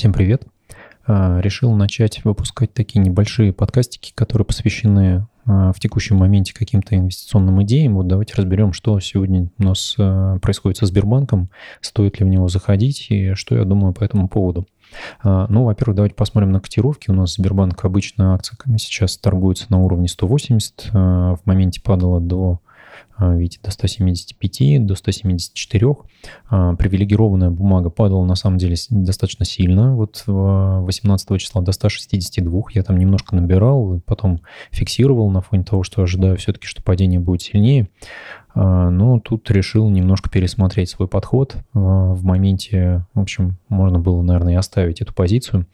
Всем привет. А, решил начать выпускать такие небольшие подкастики, которые посвящены а, в текущем моменте каким-то инвестиционным идеям. Вот давайте разберем, что сегодня у нас а, происходит со Сбербанком, стоит ли в него заходить и что я думаю по этому поводу. Ну, во-первых, давайте посмотрим на котировки. У нас Сбербанк обычно акция сейчас торгуется на уровне 180. В моменте падала до а, видите, до 175, до 174. А, привилегированная бумага падала на самом деле достаточно сильно. Вот 18 числа до 162 я там немножко набирал, потом фиксировал на фоне того, что ожидаю все-таки, что падение будет сильнее. А, но тут решил немножко пересмотреть свой подход. В моменте, в общем, можно было, наверное, и оставить эту позицию.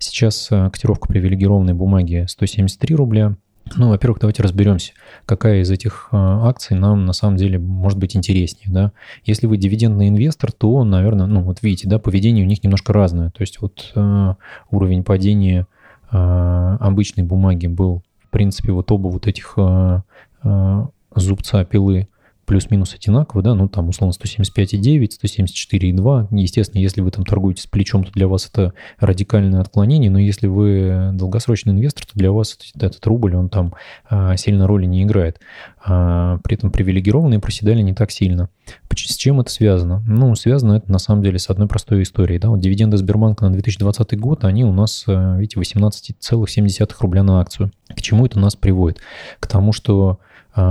Сейчас котировка привилегированной бумаги 173 рубля. Ну, во-первых, давайте разберемся, какая из этих а, акций нам на самом деле может быть интереснее, да. Если вы дивидендный инвестор, то, наверное, ну, вот видите, да, поведение у них немножко разное. То есть вот э, уровень падения э, обычной бумаги был, в принципе, вот оба вот этих э, э, зубца пилы плюс-минус одинаково, да, ну там условно 175,9, 174,2. Естественно, если вы там торгуете с плечом, то для вас это радикальное отклонение, но если вы долгосрочный инвестор, то для вас этот рубль, он там а, сильно роли не играет. А, при этом привилегированные проседали не так сильно. С чем это связано? Ну, связано это на самом деле с одной простой историей. Да? Вот дивиденды Сбербанка на 2020 год, они у нас, э, видите, 18,7 рубля на акцию. К чему это нас приводит? К тому, что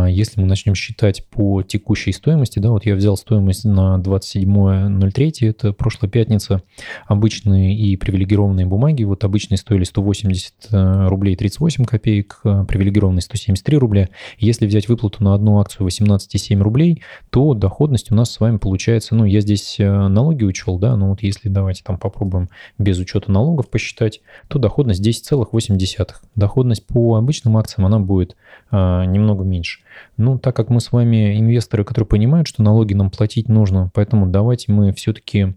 если мы начнем считать по текущей стоимости, да, вот я взял стоимость на 27.03, это прошлая пятница, обычные и привилегированные бумаги, вот обычные стоили 180 э, рублей 38 копеек, а привилегированные 173 рубля. Если взять выплату на одну акцию 18,7 рублей, то доходность у нас с вами получается, ну, я здесь э, налоги учел, да, но вот если давайте там попробуем без учета налогов посчитать, то доходность 10,8. Доходность по обычным акциям, она будет а, немного меньше. Ну, так как мы с вами инвесторы, которые понимают, что налоги нам платить нужно, поэтому давайте мы все-таки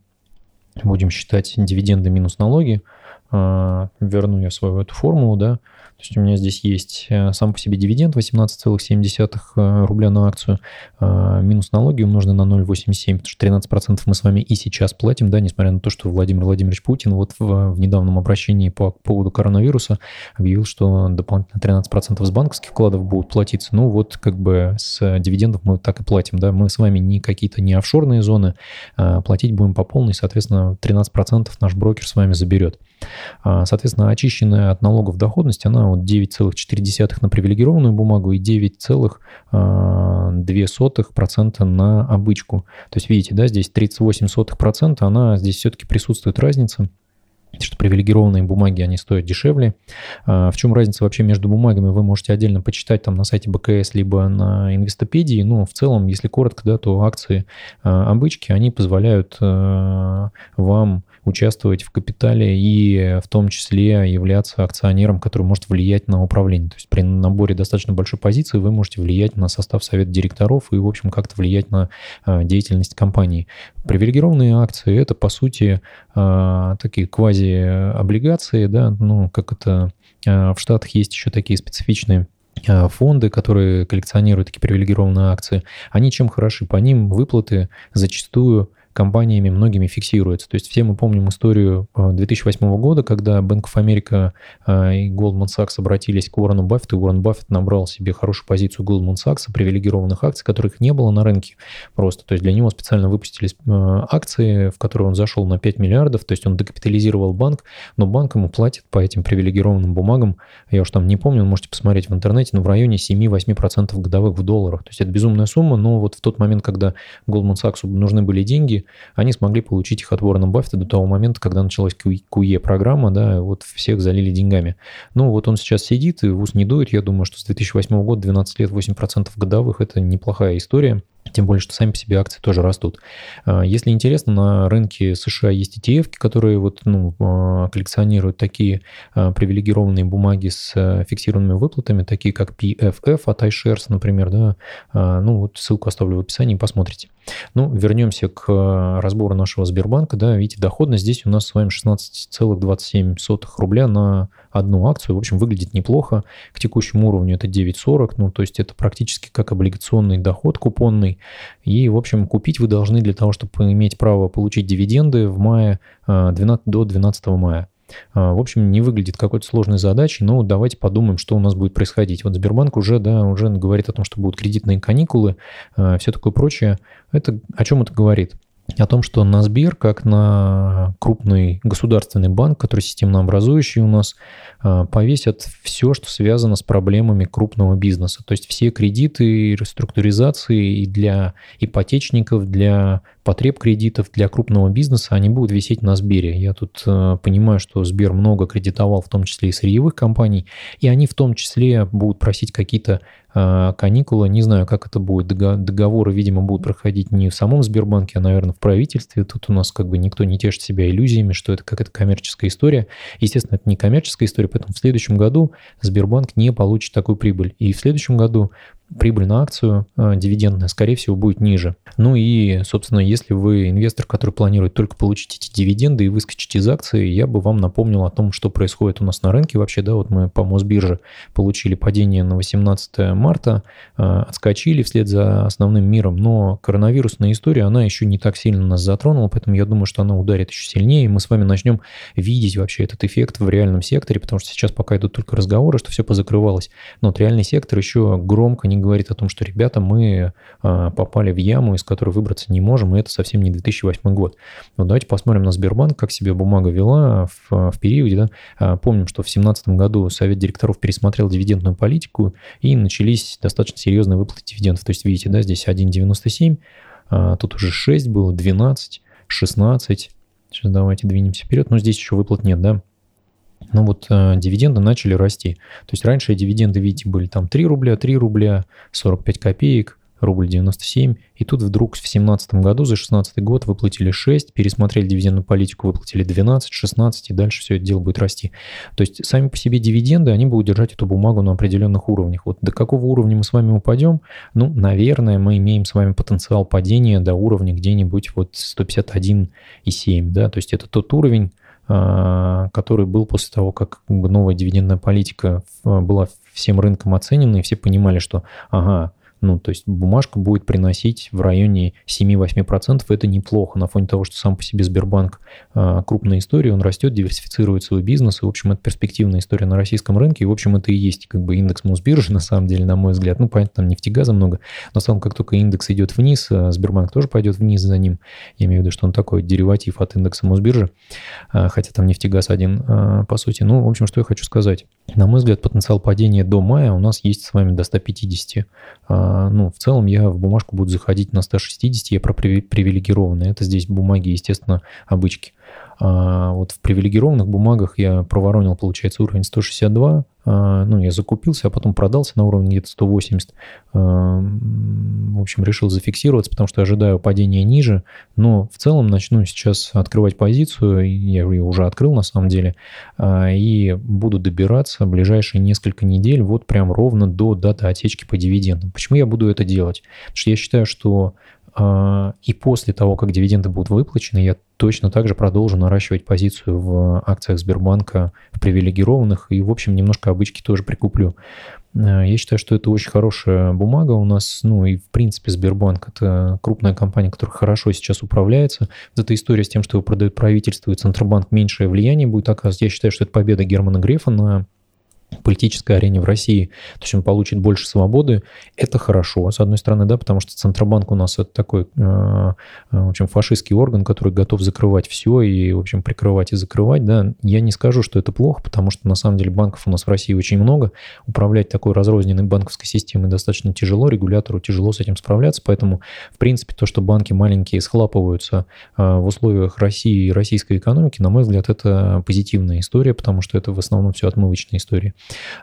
будем считать дивиденды минус налоги. А, верну я свою эту формулу, да. То есть у меня здесь есть э, сам по себе дивиденд 18,7 э, рубля на акцию, а, минус налоги умножены на 0,87, потому что 13% мы с вами и сейчас платим, да, несмотря на то, что Владимир Владимирович Путин вот в, в недавнем обращении по поводу коронавируса объявил, что дополнительно 13% с банковских вкладов будут платиться. Ну вот как бы с дивидендов мы так и платим, да, мы с вами не какие-то не офшорные зоны, платить будем по полной, соответственно, 13% наш брокер с вами заберет. А, соответственно, очищенная от налогов доходность, она вот 9,4 на привилегированную бумагу и 9,2% а, на обычку. То есть, видите, да, здесь 38%, она здесь все-таки присутствует разница что привилегированные бумаги, они стоят дешевле. А, в чем разница вообще между бумагами, вы можете отдельно почитать там на сайте БКС, либо на инвестопедии. Но в целом, если коротко, да, то акции обычки, они позволяют вам участвовать в капитале и в том числе являться акционером, который может влиять на управление. То есть при наборе достаточно большой позиции вы можете влиять на состав совета директоров и, в общем, как-то влиять на а, деятельность компании. Привилегированные акции – это, по сути, а, такие квази-облигации, да, ну, как это а, в Штатах есть еще такие специфичные фонды, которые коллекционируют такие привилегированные акции, они чем хороши? По ним выплаты зачастую компаниями многими фиксируется. То есть все мы помним историю 2008 э, года, когда Bank of America э, и Goldman Sachs обратились к Уоррену Баффету, и Уоррен Баффет набрал себе хорошую позицию Goldman Sachs, привилегированных акций, которых не было на рынке просто. То есть для него специально выпустились э, акции, в которые он зашел на 5 миллиардов, то есть он докапитализировал банк, но банк ему платит по этим привилегированным бумагам, я уж там не помню, можете посмотреть в интернете, но в районе 7-8% годовых в долларах. То есть это безумная сумма, но вот в тот момент, когда Goldman Sachs нужны были деньги, они смогли получить их от Уоррена Баффета до того момента, когда началась QE-программа, да, вот всех залили деньгами. Ну, вот он сейчас сидит и ус не дует. Я думаю, что с 2008 года 12 лет 8% годовых – это неплохая история. Тем более, что сами по себе акции тоже растут. А, если интересно, на рынке США есть ETF, которые вот, ну, а, коллекционируют такие а, привилегированные бумаги с фиксированными выплатами, такие как PFF от iShares, например. Да? Ну, вот ссылку оставлю в описании, посмотрите. Ну, вернемся к разбору нашего Сбербанка. Да, видите, доходность здесь у нас с вами 16,27 рубля на одну акцию. В общем, выглядит неплохо. К текущему уровню это 9,40. Ну, то есть это практически как облигационный доход купонный. И, в общем, купить вы должны для того, чтобы иметь право получить дивиденды в мае 12, до 12 мая. В общем, не выглядит какой-то сложной задачей, но давайте подумаем, что у нас будет происходить. Вот Сбербанк уже, да, уже говорит о том, что будут кредитные каникулы, все такое прочее. Это о чем это говорит? О том, что на Сбер, как на крупный государственный банк, который системнообразующий у нас, а, повесят все, что связано с проблемами крупного бизнеса. То есть все кредиты, реструктуризации и для ипотечников, для потреб кредитов для крупного бизнеса, они будут висеть на Сбере. Я тут э, понимаю, что Сбер много кредитовал, в том числе и сырьевых компаний, и они в том числе будут просить какие-то э, каникулы. Не знаю, как это будет. Договоры, видимо, будут проходить не в самом Сбербанке, а, наверное, в правительстве. Тут у нас как бы никто не тешит себя иллюзиями, что это какая-то коммерческая история. Естественно, это не коммерческая история, поэтому в следующем году Сбербанк не получит такую прибыль. И в следующем году прибыль на акцию э, дивидендная, скорее всего, будет ниже. Ну и, собственно, если вы инвестор, который планирует только получить эти дивиденды и выскочить из акции, я бы вам напомнил о том, что происходит у нас на рынке вообще. Да, вот мы по Мосбирже получили падение на 18 марта, э, отскочили вслед за основным миром, но коронавирусная история, она еще не так сильно нас затронула, поэтому я думаю, что она ударит еще сильнее, и мы с вами начнем видеть вообще этот эффект в реальном секторе, потому что сейчас пока идут только разговоры, что все позакрывалось, но вот реальный сектор еще громко не говорит о том, что, ребята, мы а, попали в яму, из которой выбраться не можем, и это совсем не 2008 год. Но давайте посмотрим на Сбербанк, как себя бумага вела в, в периоде. Да? А, помним, что в 2017 году Совет директоров пересмотрел дивидендную политику, и начались достаточно серьезные выплаты дивидендов. То есть, видите, да, здесь 1,97, а, тут уже 6 было, 12, 16. Сейчас давайте двинемся вперед. Но здесь еще выплат нет, да? Но вот э, дивиденды начали расти. То есть раньше дивиденды, видите, были там 3 рубля, 3 рубля, 45 копеек, рубль 97. И тут вдруг в 2017 году за 2016 год выплатили 6, пересмотрели дивидендную политику, выплатили 12, 16, и дальше все это дело будет расти. То есть сами по себе дивиденды, они будут держать эту бумагу на определенных уровнях. Вот до какого уровня мы с вами упадем? Ну, наверное, мы имеем с вами потенциал падения до уровня где-нибудь вот 151,7, да, то есть это тот уровень, который был после того, как новая дивидендная политика была всем рынком оценена, и все понимали, что, ага, ну, то есть бумажка будет приносить в районе 7-8%. Это неплохо на фоне того, что сам по себе Сбербанк а, крупная история, он растет, диверсифицирует свой бизнес. И, в общем, это перспективная история на российском рынке. И, в общем, это и есть как бы индекс Мосбиржи, на самом деле, на мой взгляд. Ну, понятно, там нефтегаза много. Но сам как только индекс идет вниз, а Сбербанк тоже пойдет вниз за ним. Я имею в виду, что он такой дериватив от индекса Мосбиржи. А, хотя там нефтегаз один, по сути. Ну, в общем, что я хочу сказать. На мой взгляд, потенциал падения до мая у нас есть с вами до 150 а, ну, в целом я в бумажку буду заходить на 160, я про привилегированные. Это здесь бумаги, естественно, обычки. А вот в привилегированных бумагах я проворонил, получается, уровень 162. А, ну, я закупился, а потом продался на уровне где-то 180. А, в общем, решил зафиксироваться, потому что ожидаю падения ниже. Но в целом начну сейчас открывать позицию. Я ее уже открыл на самом деле. А, и буду добираться ближайшие несколько недель вот прям ровно до даты отсечки по дивидендам. Почему я буду это делать? Потому что я считаю, что и после того, как дивиденды будут выплачены, я точно так же продолжу наращивать позицию в акциях Сбербанка в привилегированных и, в общем, немножко обычки тоже прикуплю. Э, я считаю, что это очень хорошая бумага у нас, ну и в принципе Сбербанк это крупная компания, которая хорошо сейчас управляется. Вот эта история с тем, что его продает правительство и Центробанк меньшее влияние будет оказывать, я считаю, что это победа Германа Грефа на политической арене в России, то есть он получит больше свободы, это хорошо, с одной стороны, да, потому что Центробанк у нас это такой, э, э, в общем, фашистский орган, который готов закрывать все и, в общем, прикрывать и закрывать, да, я не скажу, что это плохо, потому что, на самом деле, банков у нас в России очень много, управлять такой разрозненной банковской системой достаточно тяжело, регулятору тяжело с этим справляться, поэтому, в принципе, то, что банки маленькие схлапываются э, в условиях России и российской экономики, на мой взгляд, это позитивная история, потому что это в основном все отмывочная история.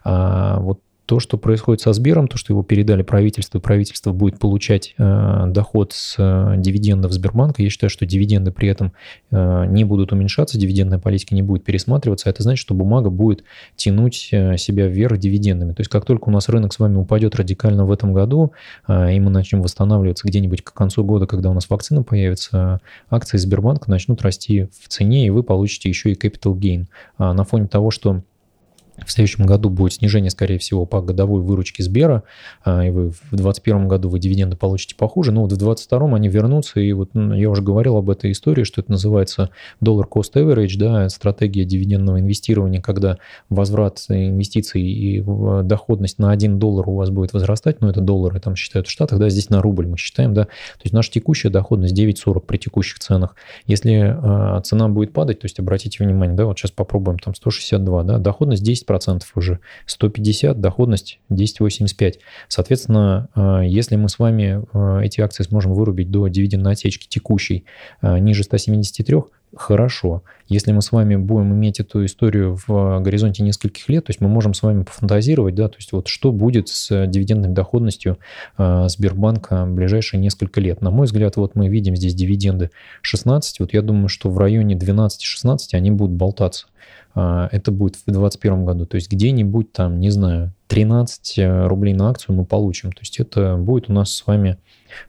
А, вот то, что происходит со Сбером, то, что его передали правительству, правительство будет получать э, доход с э, дивидендов Сбербанка, я считаю, что дивиденды при этом э, не будут уменьшаться, дивидендная политика не будет пересматриваться, это значит, что бумага будет тянуть э, себя вверх дивидендами. То есть как только у нас рынок с вами упадет радикально в этом году, э, и мы начнем восстанавливаться где-нибудь к концу года, когда у нас вакцина появится, акции Сбербанка начнут расти в цене, и вы получите еще и capital gain. А на фоне того, что В следующем году будет снижение, скорее всего, по годовой выручке Сбера, а, и вы в 2021 году вы дивиденды получите похуже, но вот в 2022 они вернутся, и вот я уже говорил об этой истории, что это называется доллар cost average, да, стратегия дивидендного инвестирования, когда возврат инвестиций и доходность на 1 доллар у вас будет возрастать, но это доллары там считают в Штатах, да, здесь на рубль мы считаем, да, то есть наша текущая доходность 9,40 при текущих ценах. Если э, цена будет падать, то есть обратите внимание, да, вот сейчас попробуем там 162, да, доходность 10 10% уже, 150, доходность 10,85. Соответственно, э, если мы с вами э, эти акции сможем вырубить до дивидендной отсечки текущей э, ниже 173, хорошо. Если мы с вами будем иметь эту историю в горизонте нескольких лет, то есть мы можем с вами пофантазировать, да, то есть вот что будет с дивидендной доходностью Сбербанка в ближайшие несколько лет. На мой взгляд, вот мы видим здесь дивиденды 16, вот я думаю, что в районе 12-16 они будут болтаться. А, это будет в 2021 году. То есть где-нибудь там, не знаю, 13 э, рублей на акцию мы получим. То есть это будет у нас с вами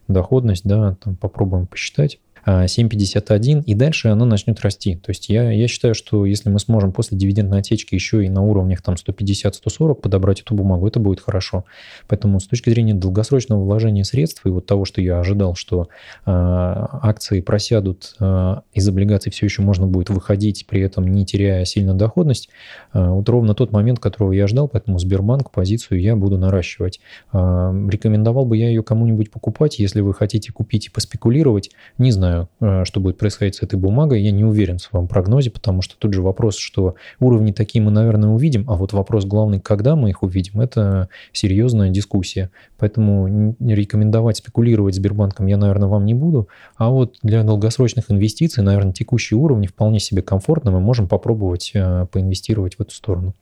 доходность, да, там попробуем посчитать. 7,51, и дальше она начнет расти. То есть я, я считаю, что если мы сможем после дивидендной отечки еще и на уровнях там 150-140 подобрать эту бумагу, это будет хорошо. Поэтому с точки зрения долгосрочного вложения средств и вот того, что я ожидал, что э, акции просядут, э, из облигаций все еще можно будет выходить, при этом не теряя сильно доходность, э, вот ровно тот момент, которого я ждал, поэтому Сбербанк позицию я буду наращивать. Э, рекомендовал бы я ее кому-нибудь покупать, если вы хотите купить и поспекулировать, не знаю, знаю, э, что будет происходить с этой бумагой. Я не уверен в своем прогнозе, потому что тут же вопрос, что уровни такие мы, наверное, увидим, а вот вопрос главный, когда мы их увидим, это серьезная дискуссия. Поэтому рекомендовать спекулировать Сбербанком я, наверное, вам не буду. А вот для долгосрочных инвестиций, наверное, текущие уровни вполне себе комфортно. Мы можем попробовать э, поинвестировать в эту сторону.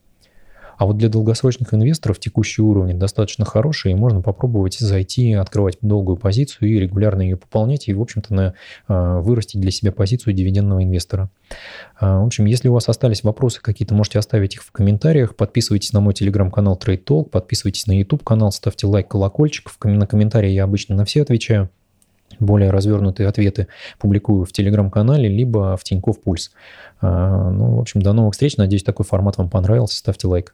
А вот для долгосрочных инвесторов текущие уровни достаточно хорошие, и можно попробовать зайти, открывать долгую позицию и регулярно ее пополнять, и, в общем-то, на, а, вырастить для себя позицию дивидендного инвестора. А, в общем, если у вас остались вопросы какие-то, можете оставить их в комментариях. Подписывайтесь на мой телеграм-канал Trade Talk, подписывайтесь на YouTube-канал, ставьте лайк, колокольчик. На комментарии я обычно на все отвечаю более развернутые ответы публикую в телеграм-канале, либо в Тинькофф Пульс. А, ну, в общем, до новых встреч. Надеюсь, такой формат вам понравился. Ставьте лайк.